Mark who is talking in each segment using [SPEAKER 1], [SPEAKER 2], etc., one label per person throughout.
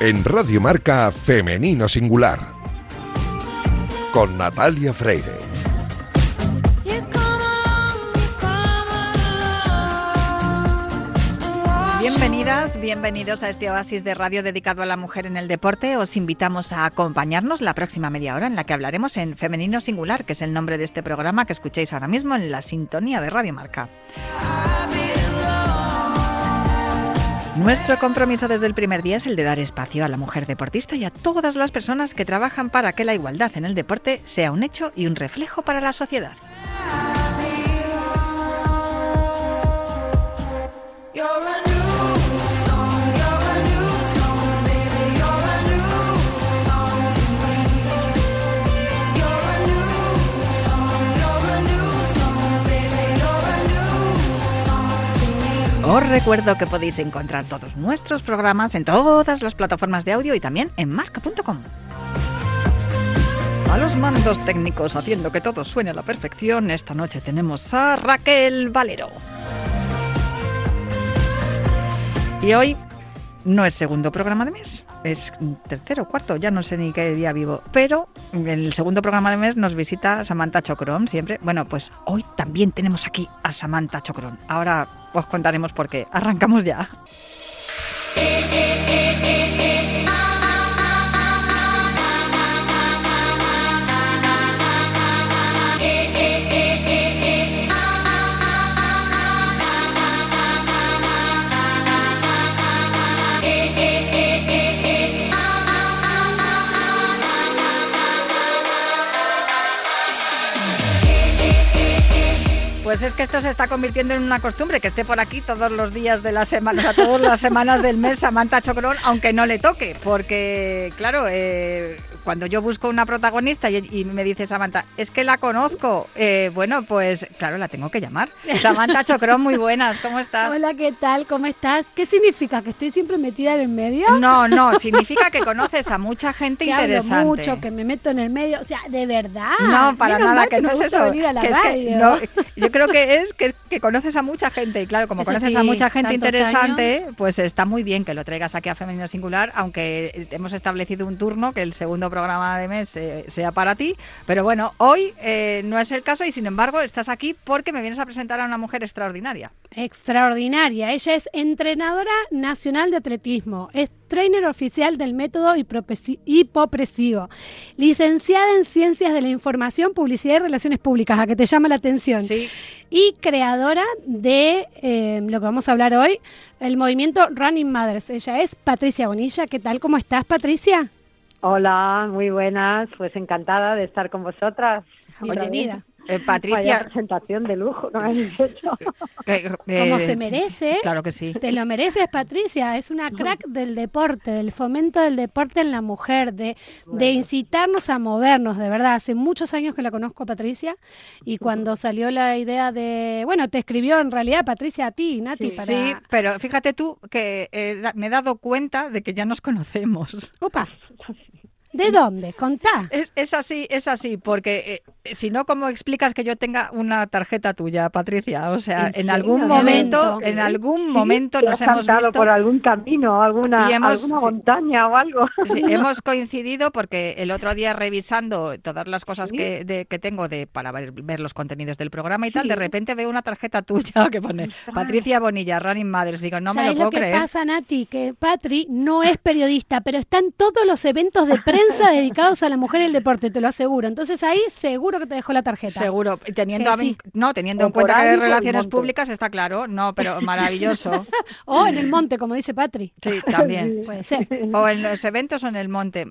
[SPEAKER 1] En Radio Marca Femenino Singular. Con Natalia Freire.
[SPEAKER 2] Bienvenidas, bienvenidos a este oasis de radio dedicado a la mujer en el deporte. Os invitamos a acompañarnos la próxima media hora en la que hablaremos en Femenino Singular, que es el nombre de este programa que escucháis ahora mismo en la sintonía de Radio Marca. Nuestro compromiso desde el primer día es el de dar espacio a la mujer deportista y a todas las personas que trabajan para que la igualdad en el deporte sea un hecho y un reflejo para la sociedad. Os recuerdo que podéis encontrar todos nuestros programas en todas las plataformas de audio y también en marca.com. A los mandos técnicos haciendo que todo suene a la perfección, esta noche tenemos a Raquel Valero. Y hoy no es segundo programa de mes, es tercero, cuarto, ya no sé ni qué día vivo. Pero en el segundo programa de mes nos visita Samantha Chocrón siempre. Bueno, pues hoy también tenemos aquí a Samantha Chocrón. Ahora os contaremos por qué. Arrancamos ya. Pues es que esto se está convirtiendo en una costumbre, que esté por aquí todos los días de la semana, o sea, todas las semanas del mes Samantha Chocrón, aunque no le toque, porque, claro, eh, cuando yo busco una protagonista y, me dice Samantha, es que la conozco, eh, bueno, pues claro, la tengo que llamar. Samantha Chocrón, muy buenas, ¿cómo estás?
[SPEAKER 3] Hola, ¿qué tal? ¿Cómo estás? ¿Qué significa? ¿Que estoy siempre metida en el medio?
[SPEAKER 2] No, no, significa que conoces a mucha gente
[SPEAKER 3] que
[SPEAKER 2] interesante.
[SPEAKER 3] Hablo mucho, que me meto en el medio, o sea, de verdad.
[SPEAKER 2] No, para nada, que, no es eso.
[SPEAKER 3] Venir a la radio.
[SPEAKER 2] yo creo que es que, que, conoces a mucha gente y claro, como conoces a mucha gente interesante, pues está muy bien que lo traigas aquí a Femenino Singular, aunque hemos establecido un turno que el segundo programa de mes eh, sea para ti. Pero bueno, hoy eh, no es el caso y sin embargo estás aquí porque me vienes a presentar a una mujer extraordinaria.
[SPEAKER 3] Extraordinaria. Ella es entrenadora nacional de atletismo. Es trainer oficial del método hipopresivo. Licenciada en Ciencias de la Información, Publicidad y Relaciones Públicas, a que te llama la atención.
[SPEAKER 2] Sí.
[SPEAKER 3] Y creadora de eh, lo que vamos a hablar hoy, el movimiento Running Mothers. Ella es Patricia Bonilla. ¿Qué tal? ¿Cómo estás, Patricia?
[SPEAKER 4] Hola, muy buenas, pues encantada de estar con vosotras.
[SPEAKER 3] Bienvenida.
[SPEAKER 2] Eh, Patricia.
[SPEAKER 4] presentación de lujo que me hecho.
[SPEAKER 3] Como se merece.
[SPEAKER 2] Claro que sí.
[SPEAKER 3] Te lo mereces, Patricia. Es una crack del deporte, del fomento del deporte en la mujer, de, de incitarnos a movernos, de verdad. Hace muchos años que la conozco a Patricia y cuando salió la idea de. Bueno, te escribió en realidad Patricia a ti, Nati.
[SPEAKER 2] Sí, sí pero fíjate tú que eh, me he dado cuenta de que ya nos conocemos.
[SPEAKER 3] Opa. ¿De dónde? Contá.
[SPEAKER 2] Es, es así, es así, porque eh, si no, ¿cómo explicas que yo tenga una tarjeta tuya, Patricia? O sea, en algún momento, en algún momento nos hemos visto
[SPEAKER 4] por algún camino, alguna, alguna montaña o algo.
[SPEAKER 2] Sí, hemos coincidido porque el otro día revisando todas las cosas que, de, que tengo de para ver, ver, los contenidos del programa y tal, de repente veo una tarjeta tuya que pone Patricia Bonilla, Running Mothers. Digo, no me lo puedo
[SPEAKER 3] lo que
[SPEAKER 2] creer.
[SPEAKER 3] pasa, Nati? Que Patri no es periodista, pero está en todos los eventos de prensa dedicados a la mujer y el deporte, te lo aseguro. Entonces ahí seguro que te dejó la tarjeta.
[SPEAKER 2] Seguro, teniendo, no, teniendo en cuenta que hay relaciones públicas está claro, no, pero maravilloso.
[SPEAKER 3] o en el monte, como dice Patri.
[SPEAKER 2] Sí, también.
[SPEAKER 3] Puede ser.
[SPEAKER 2] O en los eventos o en el monte.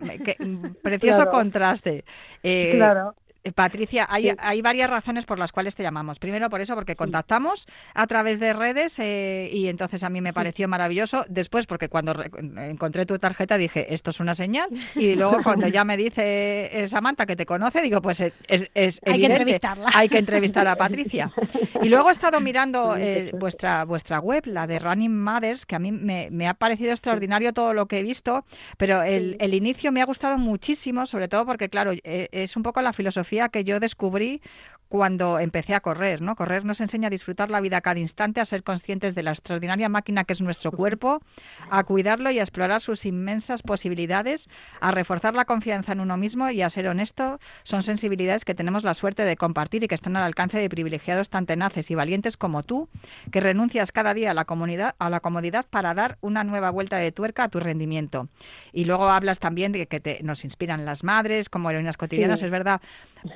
[SPEAKER 2] precioso contraste.
[SPEAKER 4] Eh, claro.
[SPEAKER 2] Eh, Patricia, hay, hay, varias razones por las cuales te llamamos. Primero por eso, porque contactamos a través de redes eh, y entonces a mí me pareció maravilloso. Después, porque cuando encontré tu tarjeta dije, esto es una señal. Y luego cuando ya me dice eh, Samantha que te conoce, digo, pues es, es
[SPEAKER 3] hay que entrevistarla.
[SPEAKER 2] Hay que entrevistar a Patricia. Y luego he estado mirando vuestra, vuestra web, la de Running Mothers, que a mí me, ha parecido extraordinario todo lo que he visto, pero el, el inicio me ha gustado muchísimo, sobre todo porque, claro, es un poco la filosofía que yo descubrí cuando empecé a correr, ¿no? Correr nos enseña a disfrutar la vida cada instante, a ser conscientes de la extraordinaria máquina que es nuestro cuerpo, a cuidarlo y a explorar sus inmensas posibilidades, a reforzar la confianza en uno mismo y a ser honesto. Son sensibilidades que tenemos la suerte de compartir y que están al alcance de privilegiados tan tenaces y valientes como tú, que renuncias cada día a la, comunidad, a la comodidad para dar una nueva vuelta de tuerca a tu rendimiento. Y luego hablas también de que te, nos inspiran las madres como heroínas cotidianas, es verdad.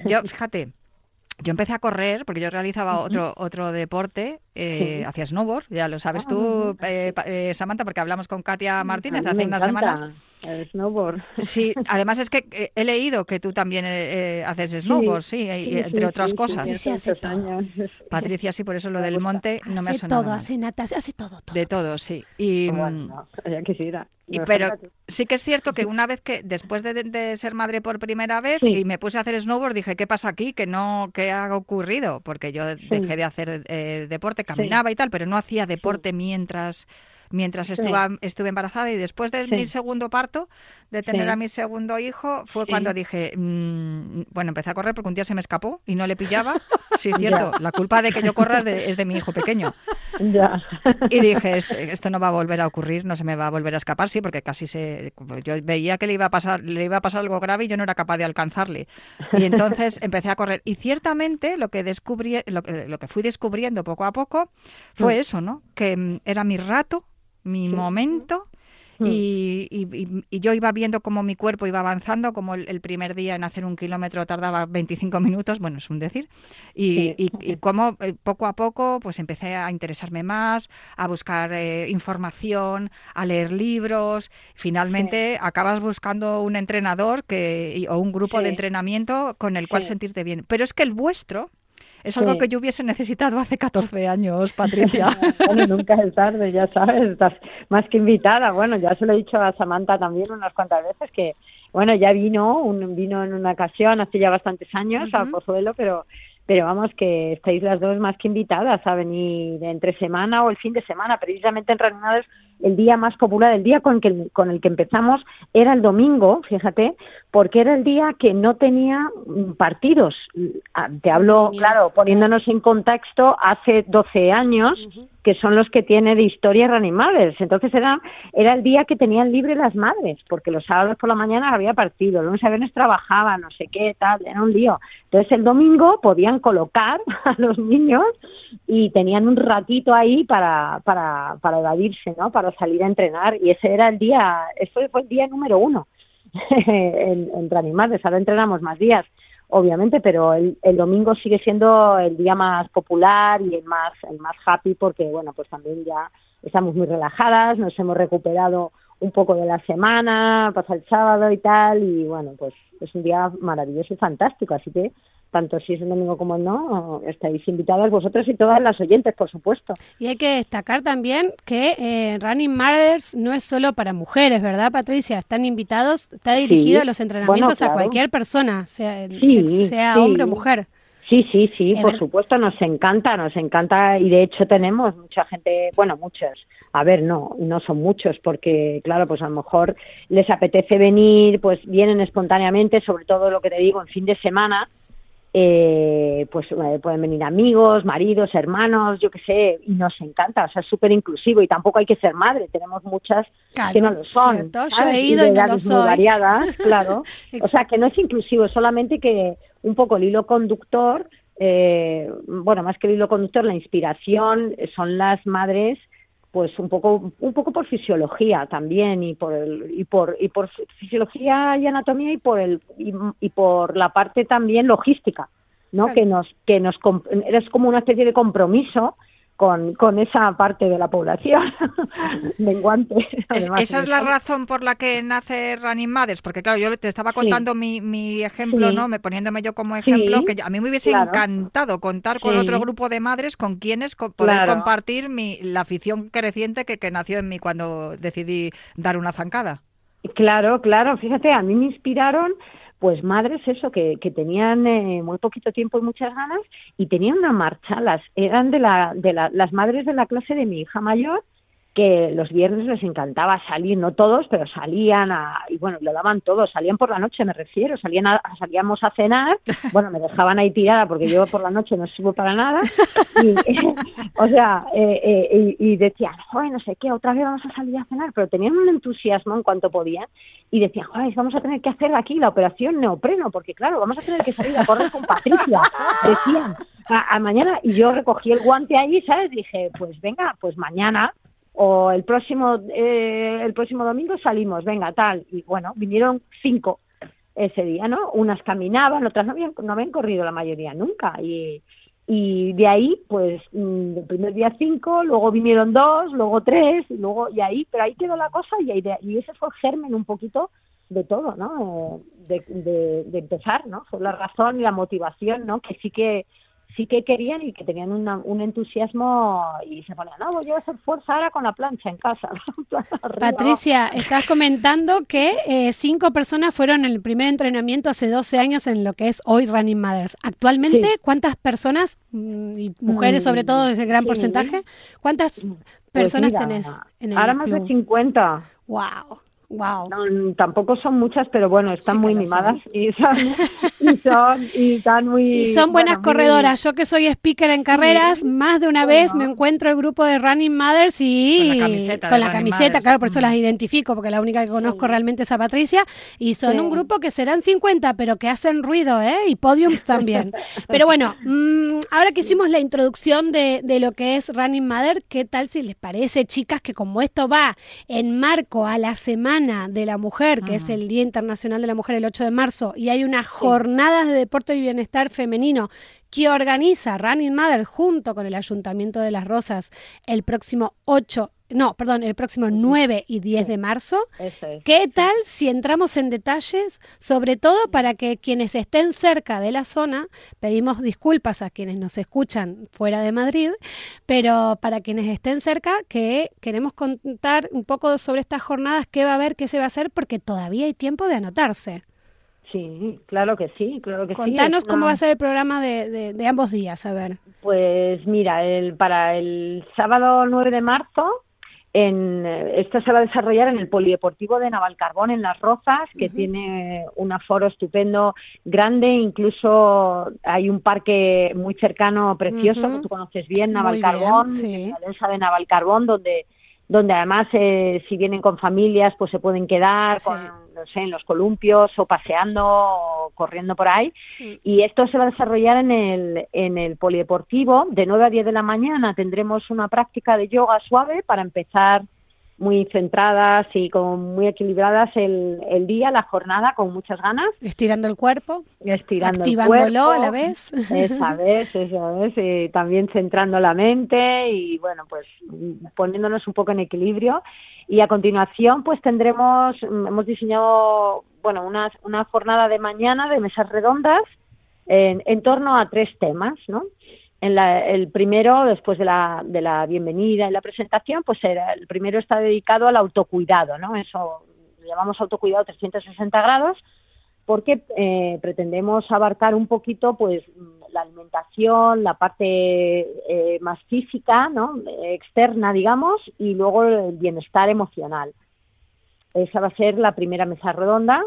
[SPEAKER 2] Yo, fíjate, yo empecé a correr porque yo realizaba otro otro deporte, eh, hacía snowboard, ya lo sabes tú, ah, eh, eh, Samantha, porque hablamos con Katia Martínez hace unas semanas.
[SPEAKER 4] El snowboard.
[SPEAKER 2] Sí, además es que eh, he leído que tú también haces snowboard, sí, entre otras cosas.
[SPEAKER 3] Patricia hace todo.
[SPEAKER 2] Patricia, sí, por eso lo del monte no me ha sonado.
[SPEAKER 3] Todo, hace natación, hace todo, todo.
[SPEAKER 2] De todo, sí. Y,
[SPEAKER 4] bueno, ya quisiera.
[SPEAKER 2] Y, pero sí que es cierto que una vez que, después de, ser madre por primera vez y me puse a hacer snowboard, dije, ¿qué pasa aquí? ¿Qué, no, qué ha ocurrido? Porque yo dejé de hacer eh, deporte, caminaba y tal, pero no hacía deporte mientras mientras estuve, estuve embarazada y después de mi segundo parto, de tener a mi segundo hijo, fue cuando dije, mm, bueno, empecé a correr porque un día se me escapó y no le pillaba. Sí, cierto, la culpa de que yo corra es de, mi hijo pequeño.
[SPEAKER 4] Ya.
[SPEAKER 2] Y dije, este, esto no va a volver a ocurrir, no se me va a volver a escapar, sí, porque casi se, yo veía que le iba a pasar, le iba a pasar algo grave y yo no era capaz de alcanzarle. Y entonces empecé a correr. Y ciertamente lo que descubrí, lo, lo que fui descubriendo poco a poco fue mm. eso, ¿no? Que mm, era mi rato mi momento. Mm. Y, yo iba viendo cómo mi cuerpo iba avanzando, como el, primer día en hacer un kilómetro tardaba 25 minutos, bueno, es un decir, y, y, cómo eh, poco a poco pues empecé a interesarme más, a buscar eh, información, a leer libros, finalmente acabas buscando un entrenador que, o un grupo de entrenamiento con el cual sentirte bien. Pero es que el vuestro, es algo que yo hubiese necesitado hace 14 años, Patricia.
[SPEAKER 4] bueno, nunca es tarde, ya sabes, estás más que invitada. Bueno, ya se lo he dicho a Samantha también unas cuantas veces que, bueno, ya vino, un, vino en una ocasión hace ya bastantes años a Pozuelo, pero pero vamos que estáis las dos más que invitadas a venir entre semana o el fin de semana, precisamente en Reuniones el día más popular, el día con, que, con el que empezamos era el domingo, fíjate, porque era el día que no tenía mm, partidos. Ah, te hablo, claro, poniéndonos en contexto, hace 12 años, que son los que tiene de historia reanimables. Entonces era, era el día que tenían libre las madres, porque los sábados por la mañana había partido, los lunes a viernes trabajaban, no sé qué, tal, era un lío. Entonces el domingo podían colocar a los niños y tenían un ratito ahí para, para, para evadirse, ¿no? Para salir a entrenar y ese era el día, ese fue el día número uno en, en reanimables. Ahora entrenamos más días obviamente, pero el, el, domingo sigue siendo el día más popular y el más, el más happy porque, bueno, pues también ya estamos muy relajadas, nos hemos recuperado un poco de la semana, pasa el sábado y tal, y bueno, pues es un día maravilloso y fantástico, así que tanto si es el domingo como no, estáis invitadas vosotros y todas las oyentes, por supuesto.
[SPEAKER 3] Y hay que destacar también que eh, Running Matters no es solo para mujeres, ¿verdad, Patricia? Están invitados, está dirigido a los entrenamientos a cualquier persona, sea, sea hombre o mujer.
[SPEAKER 4] Sí, sí, sí, por supuesto, nos encanta, nos encanta y de hecho tenemos mucha gente, bueno, muchos, a ver, no, no son muchos porque, claro, pues a lo mejor les apetece venir, pues vienen espontáneamente, sobre todo lo que te digo, en fin de semana, eh, pues eh, pueden venir amigos, maridos, hermanos, yo qué sé, y nos encanta, o sea, es súper inclusivo y tampoco hay que ser madre, tenemos muchas que no lo son.
[SPEAKER 3] Yo he ido y, no lo soy.
[SPEAKER 4] Muy variadas, claro. o sea, que no es inclusivo, solamente que un poco el hilo conductor, eh, bueno, más que el hilo conductor, la inspiración son las madres pues un poco un poco por fisiología también y por el, y por y por fisiología y anatomía y por el y, por la parte también logística no que nos que nos es como una especie de compromiso con, con esa parte de la población menguante.
[SPEAKER 2] esa es la razón por la que nace Running Mothers, porque claro, yo te estaba contando mi, mi ejemplo, ¿no? Me poniéndome yo como ejemplo, que a mí me hubiese encantado contar con otro grupo de madres con quienes poder compartir mi, la afición creciente que, que nació en mí cuando decidí dar una zancada.
[SPEAKER 4] Claro, claro, fíjate, a mí me inspiraron pues madres eso que, que tenían eh, muy poquito tiempo y muchas ganas y tenían una marcha las eran de la de la, las madres de la clase de mi hija mayor que los viernes les encantaba salir, no todos, pero salían a, y bueno, lo daban todos, salían por la noche, me refiero, salían a, salíamos a cenar, bueno, me dejaban ahí tirada porque yo por la noche no subo para nada, y, o sea, eh, eh, y, decían, joder, no sé qué, otra vez vamos a salir a cenar, pero tenían un entusiasmo en cuanto podían, y decían, joder, vamos a tener que hacer aquí la operación neopreno, porque claro, vamos a tener que salir a correr con Patricia, decían, a, a mañana, y yo recogí el guante ahí, ¿sabes? Dije, pues venga, pues mañana o el próximo eh, el próximo domingo salimos, venga, tal, y bueno, vinieron cinco ese día, ¿no? Unas caminaban, otras no habían, no habían corrido la mayoría nunca, y, y de ahí, pues, mm, el primer día cinco, luego vinieron dos, luego tres, y luego, y ahí, pero ahí quedó la cosa, y, ahí y ese fue el germen un poquito de todo, ¿no? De, de, de empezar, ¿no? Fue la razón y la motivación, ¿no? Que sí que sí que querían y que tenían un entusiasmo y se ponían, no, voy a hacer fuerza ahora con la plancha en casa.
[SPEAKER 3] Patricia, estás comentando que eh, cinco personas fueron en el primer entrenamiento hace 12 años en lo que es hoy Running Mothers. Actualmente, ¿cuántas personas, mm, y mujeres sobre todo, es el gran porcentaje, cuántas pues personas tenés
[SPEAKER 4] en el Ahora más de 50.
[SPEAKER 3] ¡Wow! Wow.
[SPEAKER 4] tampoco son muchas, pero bueno, están muy mimadas y son, y son, y están muy...
[SPEAKER 3] Y son buenas corredoras. Yo que soy speaker en carreras, más de una vez me encuentro el grupo de Running Mothers y... Con la camiseta. Con la camiseta, claro, por eso las identifico, porque la única que conozco realmente es a Patricia. Y son un grupo que serán 50, pero que hacen ruido, ¿eh? Y podiums también. pero bueno, mm, ahora que hicimos la introducción de, de lo que es Running Mother, ¿qué tal si les parece, chicas, que como esto va en marco a la semana de la Mujer, que es el Día Internacional de la Mujer el 8 de marzo, y hay unas jornadas de deporte y bienestar femenino que organiza Running Mother junto con el Ayuntamiento de Las Rosas el próximo 8 no, perdón, el próximo 9 y 10 de marzo. ¿Qué tal si entramos en detalles, sobre todo para que quienes estén cerca de la zona, pedimos disculpas a quienes nos escuchan fuera de Madrid, pero para quienes estén cerca, que queremos contar un poco sobre estas jornadas, qué va a haber, qué se va a hacer, porque todavía hay tiempo de anotarse.
[SPEAKER 4] Sí, claro que sí, claro que
[SPEAKER 3] sí. Contanos cómo va a ser el programa de, de, ambos días, a ver.
[SPEAKER 4] Pues mira, el, para el sábado 9 de marzo en, esta se va a desarrollar en el Polideportivo de Navalcarbón, en Las Rozas, que tiene un aforo estupendo, grande, incluso hay un parque muy cercano, precioso, que tú conoces bien, Navalcarbón, la densa de Navalcarbón, donde donde además eh, si vienen con familias pues se pueden quedar con, no sé, en los columpios o paseando o corriendo por ahí. Y esto se va a desarrollar en el, en el polideportivo. De 9 a 10 de la mañana tendremos una práctica de yoga suave para empezar muy centradas y con muy equilibradas el, el, día, la jornada, con muchas ganas.
[SPEAKER 3] Estirando el cuerpo.
[SPEAKER 4] Estirando
[SPEAKER 3] activándolo
[SPEAKER 4] el cuerpo,
[SPEAKER 3] a la vez.
[SPEAKER 4] Esa vez, esa vez. Y también centrando la mente y, bueno, pues poniéndonos un poco en equilibrio. Y a continuación, pues tendremos, hemos diseñado, bueno, una, una jornada de mañana de mesas redondas en, en torno a tres temas, ¿no? En el primero, después de la, de la bienvenida y la presentación, pues era, el primero está dedicado al autocuidado, ¿no? Eso lo llamamos autocuidado 360 grados, porque eh, pretendemos abarcar un poquito, pues, la alimentación, la parte eh, más física, ¿no? Externa, digamos, y luego el bienestar emocional. Esa va a ser la primera mesa redonda.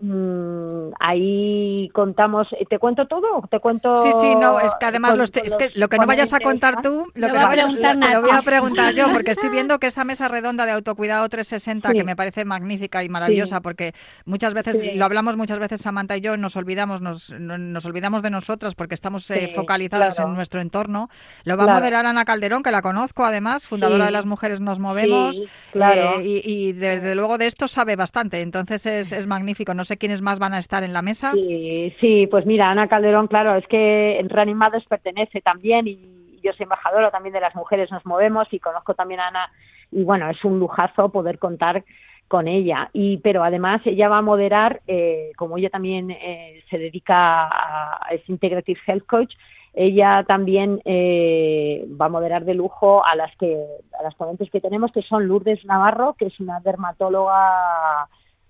[SPEAKER 4] Mm, ahí contamos, ¿te cuento todo? ¿Te cuento?
[SPEAKER 2] Sí, sí, no, es que además los es que lo que no vayas a contar tú, lo, que
[SPEAKER 3] a preguntar
[SPEAKER 2] lo, voy a preguntar yo, porque estoy viendo que esa mesa redonda de autocuidado 360, que me parece magnífica y maravillosa, porque muchas veces, lo hablamos muchas veces Samantha y yo, nos olvidamos, nos, nos olvidamos de nosotras porque estamos eh, focalizadas en nuestro entorno. Lo va a moderar Ana Calderón, que la conozco además, fundadora de Las Mujeres Nos Movemos,
[SPEAKER 4] claro.
[SPEAKER 2] Eh, y, desde luego de esto sabe bastante, entonces es, es magnífico. No sé quiénes más van a estar en la mesa.
[SPEAKER 4] Sí, pues mira, Ana Calderón, claro, es que en Reanimados pertenece también y yo soy embajadora también de las mujeres nos movemos y conozco también a Ana y bueno, es un lujazo poder contar con ella y pero además ella va a moderar eh, como ella también eh, se dedica a es integrative health coach ella también eh, va a moderar de lujo a las que a las ponentes que tenemos que son Lourdes Navarro que es una dermatóloga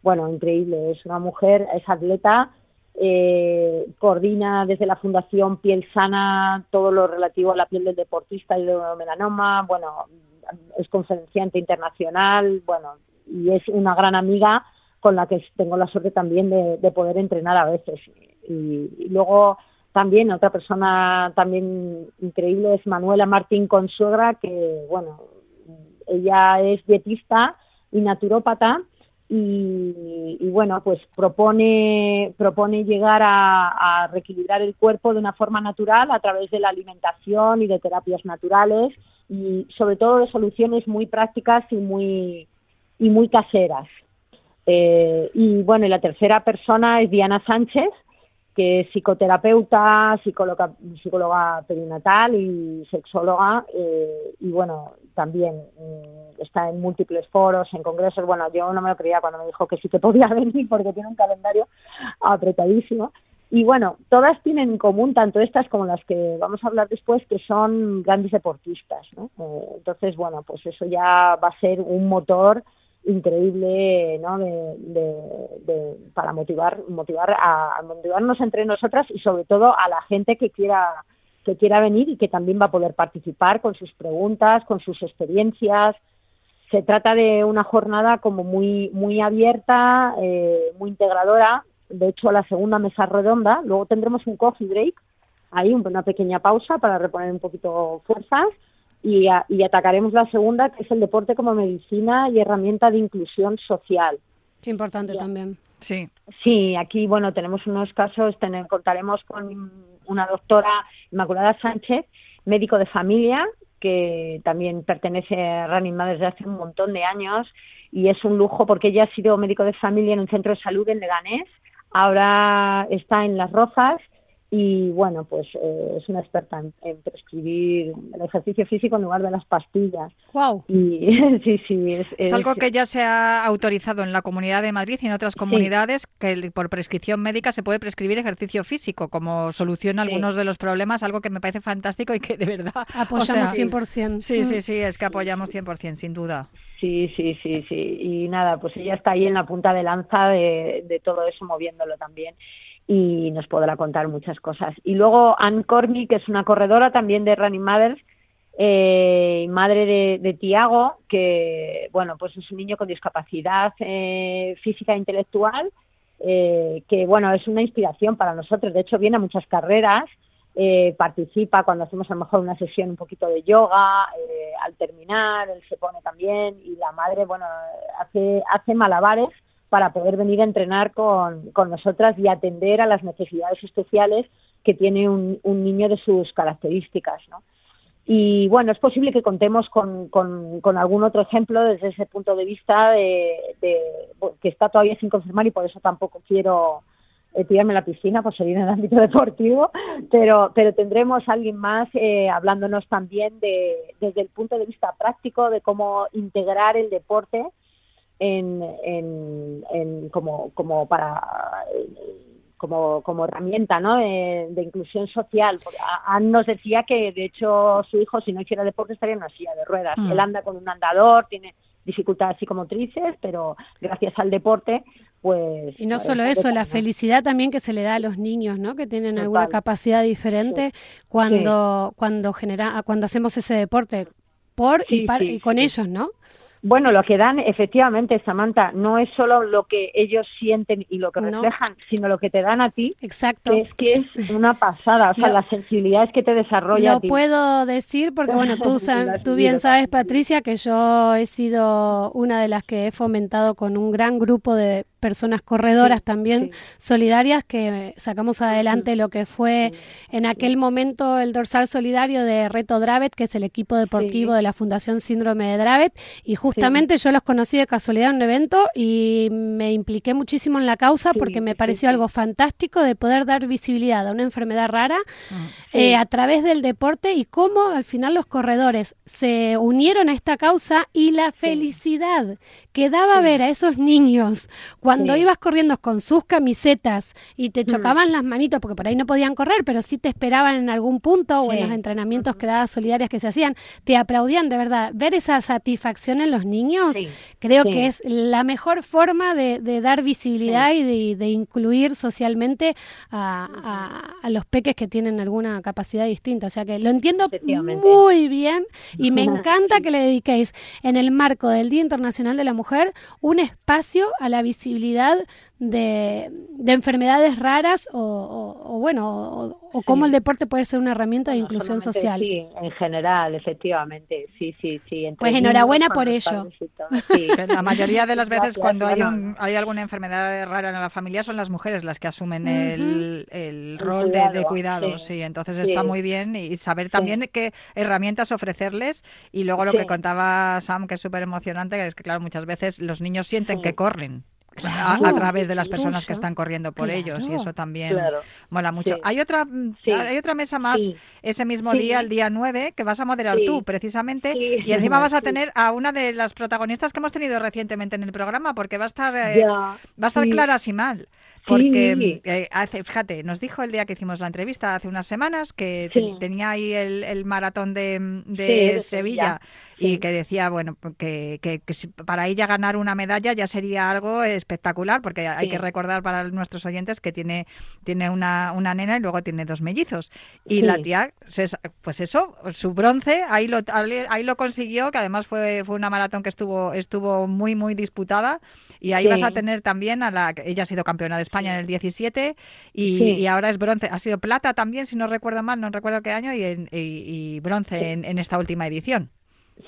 [SPEAKER 4] bueno, increíble. Es una mujer, es atleta, eh, coordina desde la Fundación Piel Sana todo lo relativo a la piel del deportista y del melanoma. Bueno, es conferenciante internacional, bueno, y es una gran amiga con la que tengo la suerte también de, poder entrenar a veces. Y, luego también otra persona también increíble es Manuela Martín Consuegra, que bueno, ella es dietista y naturópata y, bueno, pues propone, propone llegar a, a, reequilibrar el cuerpo de una forma natural a través de la alimentación y de terapias naturales y sobre todo de soluciones muy prácticas y muy, y muy caseras. Eh, y bueno, y la tercera persona es Diana Sánchez, que es psicoterapeuta, psicóloga, psicóloga perinatal y sexóloga, eh, y bueno, también mm, está en múltiples foros, en congresos. Bueno, yo no me lo creía cuando me dijo que sí que podía venir porque tiene un calendario apretadísimo. Y bueno, todas tienen en común, tanto estas como las que vamos a hablar después, que son grandes deportistas. ¿no? Eh, entonces, bueno, pues eso ya va a ser un motor increíble ¿no? de, para motivar motivar a, motivarnos entre nosotras y sobre todo a la gente que quiera que quiera venir y que también va a poder participar con sus preguntas con sus experiencias. Se trata de una jornada como muy muy abierta eh, muy integradora. De hecho la segunda mesa redonda. Luego tendremos un coffee break. Ahí una pequeña pausa para reponer un poquito fuerzas y, atacaremos la segunda, que es el deporte como medicina y herramienta de inclusión social.
[SPEAKER 3] Qué importante también.
[SPEAKER 2] Sí.
[SPEAKER 4] Sí, aquí, bueno, tenemos unos casos, contaremos con una doctora Inmaculada Sánchez, médico de familia, que también pertenece a Running Mothers desde hace un montón de años y es un lujo porque ella ha sido médico de familia en un centro de salud en Leganés, ahora está en Las Rozas y bueno, pues eh, es una experta en, prescribir el ejercicio físico en lugar de las pastillas.
[SPEAKER 3] Wow.
[SPEAKER 4] Y sí, sí,
[SPEAKER 2] es, algo que ya se ha autorizado en la Comunidad de Madrid y en otras comunidades que por prescripción médica se puede prescribir ejercicio físico como solución a algunos de los problemas, algo que me parece fantástico y que de verdad
[SPEAKER 3] apoyamos 100%.
[SPEAKER 2] Sí, sí, sí, es que apoyamos 100%, sin duda.
[SPEAKER 4] Sí, sí, sí, sí. Y nada, pues ella está ahí en la punta de lanza de, de todo eso, moviéndolo también y nos podrá contar muchas cosas. Y luego Ann Cormy, que es una corredora también de Running Mothers, eh, madre de, de, Tiago, que bueno, pues es un niño con discapacidad eh, física e intelectual, eh, que bueno, es una inspiración para nosotros. De hecho, viene a muchas carreras, eh, participa cuando hacemos a lo mejor una sesión un poquito de yoga, eh, al terminar, él se pone también y la madre, bueno, hace, hace malabares para poder venir a entrenar con, con nosotras y atender a las necesidades especiales que tiene un, un niño de sus características, ¿no? Y bueno, es posible que contemos con, con, algún otro ejemplo desde ese punto de vista de, que está todavía sin confirmar y por eso tampoco quiero eh, tirarme la piscina por seguir en el ámbito deportivo, pero, pero tendremos alguien más eh, hablándonos también de, desde el punto de vista práctico de cómo integrar el deporte en, en, como, como para como, como herramienta ¿no? de, inclusión social. Anne nos decía que, de hecho, su hijo, si no hiciera deporte, estaría en una silla de ruedas. Mm. Él anda con un andador, tiene dificultades psicomotrices, pero gracias al deporte, pues...
[SPEAKER 3] Y no solo eso, la felicidad también que se le da a los niños, ¿no? Que tienen alguna capacidad diferente cuando, cuando genera, cuando hacemos ese deporte por y, y con ellos, ¿no?
[SPEAKER 4] Bueno, lo que dan, efectivamente, Samantha, no es solo lo que ellos sienten y lo que reflejan, sino lo que te dan a ti.
[SPEAKER 3] Exacto.
[SPEAKER 4] es que es una pasada, o sea, las sensibilidades que te desarrolla.
[SPEAKER 3] Lo puedo decir porque, bueno, tú, tú bien sabes, Patricia, que yo he sido una de las que he fomentado con un gran grupo de personas corredoras también solidarias que sacamos adelante lo que fue en aquel momento el dorsal solidario de Reto Dravet, que es el equipo deportivo de la Fundación Síndrome de Dravet, y justamente yo los conocí de casualidad en un evento y me impliqué muchísimo en la causa porque me pareció algo fantástico de poder dar visibilidad a una enfermedad rara ah, eh, a través del deporte y cómo al final los corredores se unieron a esta causa y la felicidad que daba ver a esos niños cuando ibas corriendo con sus camisetas y te chocaban las manitos, porque por ahí no podían correr, pero sí te esperaban en algún punto o en los entrenamientos que dadas solidarias que se hacían, te aplaudían, de verdad. Ver esa satisfacción en los niños, creo que es la mejor forma de, dar visibilidad y de, incluir socialmente a, a, los peques que tienen alguna capacidad distinta. O sea que lo entiendo muy bien y me encanta que le dediquéis en el marco del Día Internacional de la Mujer un espacio a la visibilidad de, enfermedades raras o, bueno, o, cómo el deporte puede ser una herramienta de inclusión social.
[SPEAKER 4] Sí, en general, efectivamente, sí, sí, sí.
[SPEAKER 3] pues enhorabuena por ello.
[SPEAKER 2] la mayoría de las veces cuando hay, hay alguna enfermedad rara en la familia son las mujeres las que asumen el, rol de, cuidado, sí. entonces está muy bien y saber también qué herramientas ofrecerles y luego lo que contaba Sam, que es súper emocionante, es que claro, muchas veces los niños sienten que corren a, través de las personas que están corriendo por ellos y eso también mola mucho. Hay otra mm, hay otra mesa más ese mismo día, el día 9, que vas a moderar tú precisamente y encima vas a tener a una de las protagonistas que hemos tenido recientemente en el programa porque va a estar eh, va a estar Clara Simal. Porque, eh, hace, fíjate, nos dijo el día que hicimos la entrevista hace unas semanas que tenía ahí el, maratón de, de Sevilla y que decía, bueno, que, que, para ella ganar una medalla ya sería algo espectacular, porque hay que recordar para nuestros oyentes que tiene, tiene una, una nena y luego tiene dos mellizos. Y la tía, pues eso, su bronce, ahí lo, ahí lo consiguió, que además fue, fue una maratón que estuvo, estuvo muy, muy disputada. Y ahí vas a tener también a la. Ella ha sido campeona de España en el 17 y, y, ahora es bronce. Ha sido plata también, si no recuerdo mal, no recuerdo qué año, y, y, bronce en, en esta última edición.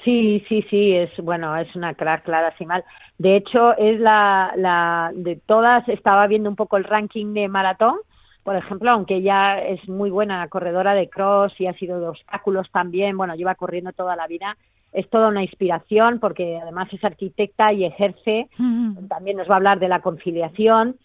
[SPEAKER 4] Sí, sí, sí, es bueno, es una crack, Clara Simal. De hecho, es la, la de todas, estaba viendo un poco el ranking de maratón, por ejemplo, aunque ella es muy buena corredora de cross y ha sido de obstáculos también, bueno, lleva corriendo toda la vida, es toda una inspiración porque además es arquitecta y ejerce, también nos va a hablar de la conciliación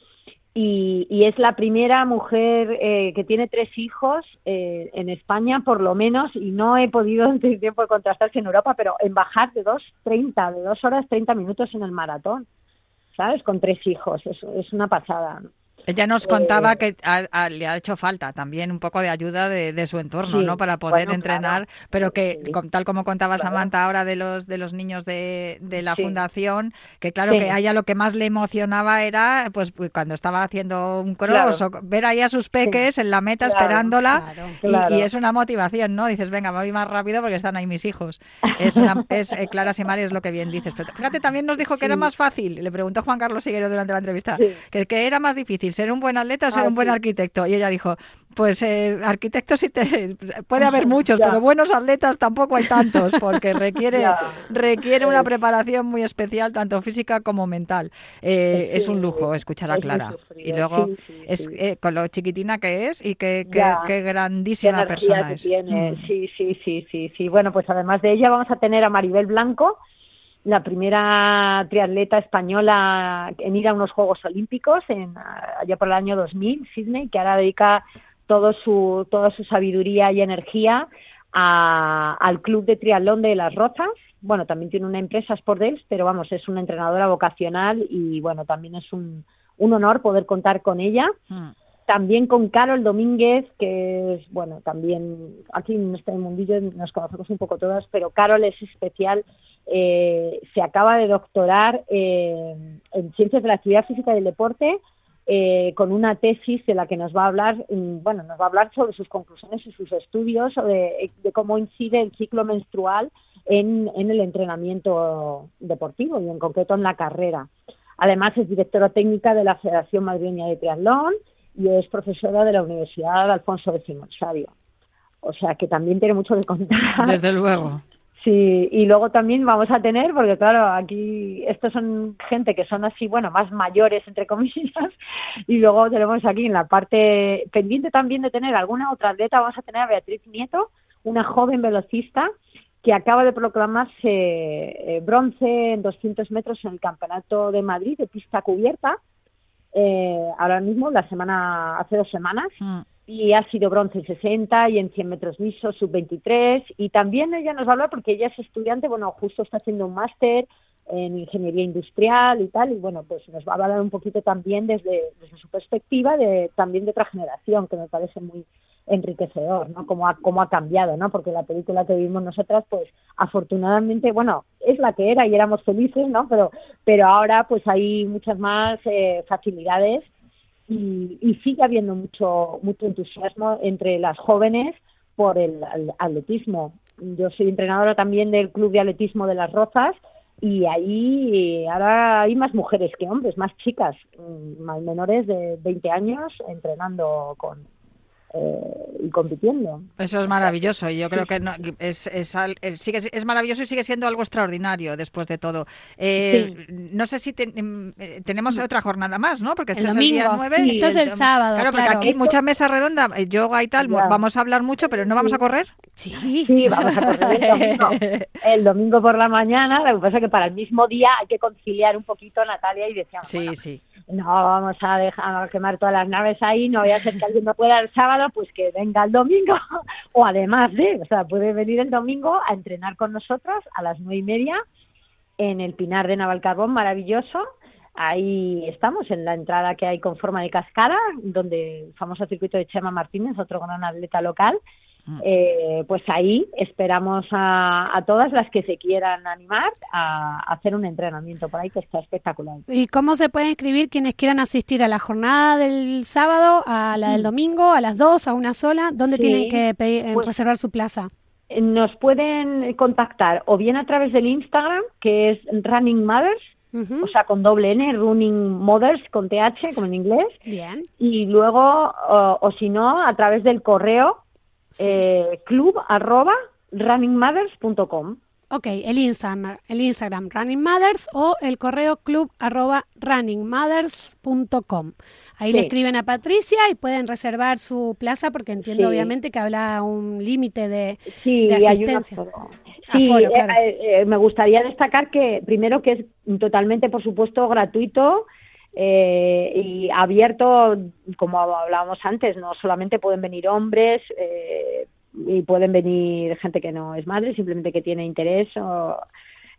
[SPEAKER 4] y, es la primera mujer eh, que tiene tres hijos eh, en España, por lo menos, y no he podido en tiempo contrastarse en Europa, pero en bajar de dos treinta, de dos horas treinta minutos en el maratón, ¿sabes? Con tres hijos, es, es una pasada.
[SPEAKER 2] Ella nos contaba eh, que le ha hecho falta también un poco de ayuda de, su entorno, ¿no? Para poder entrenar, pero que tal como contaba Samantha ahora de los de los niños de, la fundación, que claro que a ella lo que más le emocionaba era pues, pues cuando estaba haciendo un cross o ver ahí a sus peques en la meta esperándola y, es una motivación, ¿no? Dices, venga, voy más rápido porque están ahí mis hijos. Es, una, es eh, Clara Simari es lo que bien dices. Pero fíjate, también nos dijo que era más fácil, le preguntó Juan Carlos Siguero durante la entrevista, que, que era más difícil ser un buen atleta o ser ah, un buen arquitecto. Y ella dijo, pues eh, arquitectos sí te, puede haber muchos, pero buenos atletas tampoco hay tantos, porque requiere, requiere una preparación muy especial, tanto física como mental. Eh, es un lujo escuchar a Clara. y luego es eh, con lo chiquitina que es y qué, qué, grandísima persona es.
[SPEAKER 4] Mm. Sí, sí, sí, sí, sí. Bueno, pues además de ella vamos a tener a Maribel Blanco, la primera triatleta española en ir a unos Juegos Olímpicos en, allá por el año 2000, Sydney, que ahora dedica todo su, toda su sabiduría y energía al Club de Triatlón de Las Rozas. Bueno, también tiene una empresa Sport pero vamos, es una entrenadora vocacional y bueno, también es un, un honor poder contar con ella. Mm. También con Carol Domínguez, que es, bueno, también aquí en este mundillo nos conocemos un poco todas, pero Carol es especial eh, se acaba de doctorar eh, en Ciencias de la Actividad Física y del Deporte eh, con una tesis de la que nos va a hablar, mm, bueno, nos va a hablar sobre sus conclusiones y sus estudios de, cómo incide el ciclo menstrual en, el entrenamiento deportivo y en concreto en la carrera. Además es directora técnica de la Federación Madrileña de Triatlón y es profesora de la Universidad Alfonso X Sabio. O sea que también tiene mucho que contar.
[SPEAKER 2] Desde luego.
[SPEAKER 4] Sí, y luego también vamos a tener, porque claro, aquí estos son gente que son así, bueno, más mayores, entre comillas, y luego tenemos aquí en la parte pendiente también de tener alguna otra atleta, vamos a tener a Beatriz Nieto, una joven velocista que acaba de proclamarse eh, bronce en 200 metros en el Campeonato de Madrid de pista cubierta, eh, ahora mismo, la semana, hace dos semanas. Mm y ha sido bronce en 60 y en 100 metros lisos, sub-23. Y también ella nos va a hablar porque ella es estudiante, bueno, justo está haciendo un máster en ingeniería industrial y tal, y bueno, pues nos va a hablar un poquito también desde, su perspectiva de también de otra generación, que me parece muy enriquecedor, ¿no? Cómo ha, cómo ha cambiado, ¿no? Porque la película que vimos nosotras, pues afortunadamente, bueno, es la que era y éramos felices, ¿no? Pero, pero ahora pues hay muchas más eh, facilidades y, y sigue habiendo mucho, mucho entusiasmo entre las jóvenes por el atletismo. Yo soy entrenadora también del Club de Atletismo de las Rozas y ahí eh, ahora hay más mujeres que hombres, más chicas, mm, más menores de 20 años entrenando con, eh, y compitiendo.
[SPEAKER 2] Eso es maravilloso y yo creo que es, es, es, maravilloso y sigue siendo algo extraordinario después de todo. Eh, no sé si em, eh, tenemos otra jornada más, ¿no? Porque este
[SPEAKER 3] el domingo.
[SPEAKER 2] es el día 9.
[SPEAKER 3] Esto es el sábado.
[SPEAKER 2] Claro, porque aquí hay mucha mesa redonda, yoga y tal, vamos a hablar mucho, pero ¿no vamos a correr?
[SPEAKER 3] Sí,
[SPEAKER 4] sí vamos a correr el domingo. el domingo por la mañana, lo que pasa es que para el mismo día hay que conciliar un poquito Natalia y decíamos,
[SPEAKER 2] sí, sí.
[SPEAKER 4] No vamos a dejar a quemar todas las naves ahí, no voy a hacer que alguien no pueda el sábado, pues que venga el domingo, o además de, o sea, puede venir el domingo a entrenar con nosotros a las nueve y media en el Pinar de Navalcarbón, maravilloso. Ahí estamos, en la entrada que hay con forma de cascada, donde el famoso circuito de Chema Martínez, otro gran atleta local. Eh, pues ahí esperamos a, todas las que se quieran animar a, hacer un entrenamiento por ahí que está espectacular.
[SPEAKER 3] ¿Y cómo se pueden inscribir quienes quieran asistir a la jornada del sábado, a la del mm. domingo, a las dos, a una sola? ¿Dónde tienen que pedir, pues reservar su plaza?
[SPEAKER 4] Eh, nos pueden contactar o bien a través del Instagram, que es Running Mothers, o sea, con doble N, Running Mothers, con TH, como en inglés.
[SPEAKER 3] Bien.
[SPEAKER 4] Y luego, o, o si no, a través del correo, eh, club arroba runningmothers.com.
[SPEAKER 3] Ok, el Instagram, el Instagram Running Mothers o el correo club arroba runningmothers.com. Ahí le escriben a Patricia y pueden reservar su plaza porque entiendo obviamente que habla un límite de, asistencia.
[SPEAKER 4] Sí, eh, eh, me gustaría destacar que primero que es totalmente, por supuesto, gratuito eh, y abierto, como hablábamos antes, no solamente pueden venir hombres eh, y pueden venir gente que no es madre, simplemente que tiene interés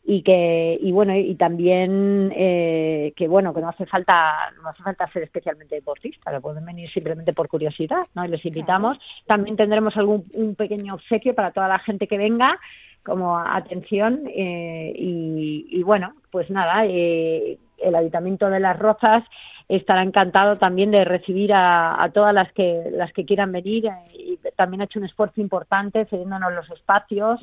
[SPEAKER 4] y que y bueno y también eh, que bueno que no hace falta no hace falta ser especialmente deportista que pueden venir simplemente por curiosidad no y les invitamos. También tendremos algún un pequeño obsequio para toda la gente que venga como atención eh, y, y, bueno pues nada eh, el Ayuntamiento de Las Rozas estará encantado también de recibir a, todas las que las que quieran venir eh, y también ha hecho un esfuerzo importante cediéndonos los espacios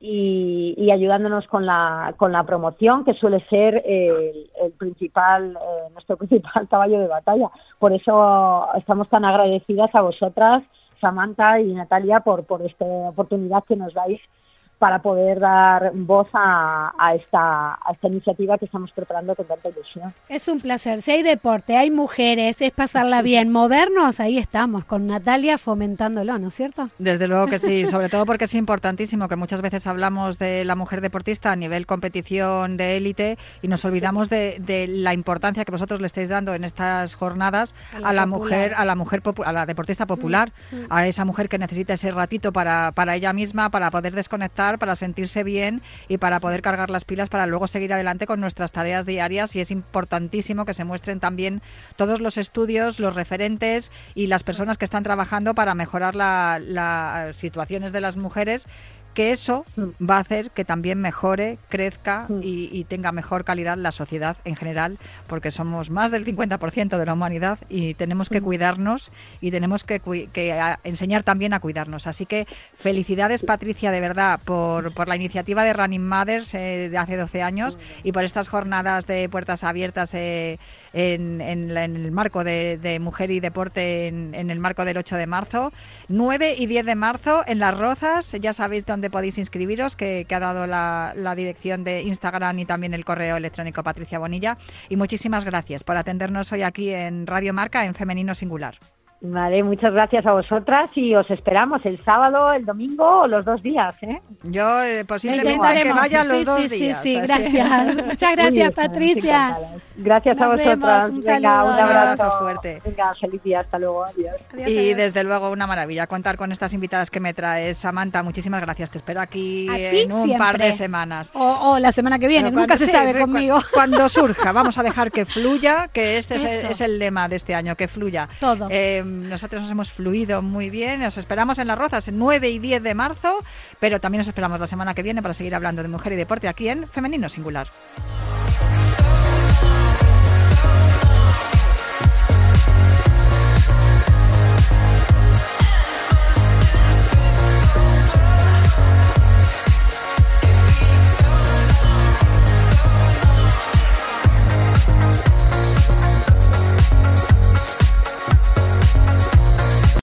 [SPEAKER 4] y, ayudándonos con la con la promoción que suele ser el, principal eh, nuestro principal caballo de batalla. Por eso estamos tan agradecidas a vosotras Samantha y Natalia por por esta oportunidad que nos dais para poder dar voz a, esta, a esta iniciativa que estamos preparando con tanta ilusión.
[SPEAKER 3] Es un placer. Si hay deporte, hay mujeres, es pasarla bien, movernos, ahí estamos, con Natalia fomentándolo, ¿no es cierto?
[SPEAKER 2] Desde luego que sí, sobre todo porque es importantísimo que muchas veces hablamos de la mujer deportista a nivel competición de élite y nos olvidamos de, la importancia que vosotros le estáis dando en estas jornadas a la, mujer, a la mujer, a la deportista popular, a esa mujer que necesita ese ratito para, para ella misma, para poder desconectar para sentirse bien y para poder cargar las pilas para luego seguir adelante con nuestras tareas diarias. Y es importantísimo que se muestren también todos los estudios, los referentes y las personas que están trabajando para mejorar las situaciones de las mujeres que eso mm. va a hacer que también mejore, crezca mm. y, tenga mejor calidad la sociedad en general, porque somos más del 50% de la humanidad y tenemos que mm. cuidarnos y tenemos que, enseñar también a cuidarnos. Así que felicidades Patricia, de verdad, por, por la iniciativa de Running Mothers eh, de hace 12 años y por estas jornadas de puertas abiertas. Eh, en, el marco de, mujer y deporte en, el marco del 8 de marzo. 9 y 10 de marzo en Las Rozas, ya sabéis dónde podéis inscribiros, que, ha dado la, dirección de Instagram y también el correo electrónico Patricia Bonilla. Y muchísimas gracias por atendernos hoy aquí en Radio Marca en Femenino Singular.
[SPEAKER 4] Vale, muchas gracias a vosotras y os esperamos el sábado, el domingo o los dos días. ¿eh?
[SPEAKER 2] Yo eh, posiblemente que vaya los dos días.
[SPEAKER 3] Sí, sí, sí, gracias. Muchas gracias, Patricia.
[SPEAKER 4] Gracias a
[SPEAKER 3] Nos
[SPEAKER 4] vosotras.
[SPEAKER 3] vemos, un
[SPEAKER 4] Venga,
[SPEAKER 3] saludo,
[SPEAKER 4] un
[SPEAKER 3] adiós.
[SPEAKER 4] abrazo
[SPEAKER 2] fuerte.
[SPEAKER 4] Venga, feliz día, hasta luego, adiós.
[SPEAKER 3] Adiós,
[SPEAKER 2] y
[SPEAKER 3] adiós.
[SPEAKER 2] desde luego una maravilla contar con estas invitadas que me traes, Samantha. Muchísimas gracias. Te espero aquí en un par de semanas.
[SPEAKER 3] O, o la semana que viene, nunca se
[SPEAKER 2] sí,
[SPEAKER 3] sabe
[SPEAKER 2] cu-
[SPEAKER 3] conmigo.
[SPEAKER 2] Cuando surja, vamos a dejar que fluya, que este es el,
[SPEAKER 3] Eso.
[SPEAKER 2] es el lema de este año, que fluya.
[SPEAKER 3] Todo.
[SPEAKER 2] Eh, nosotros nos hemos fluido muy bien, os esperamos en Las Rozas el 9 y 10 de marzo, pero también os esperamos la semana que viene para seguir hablando de mujer y deporte aquí en Femenino Singular.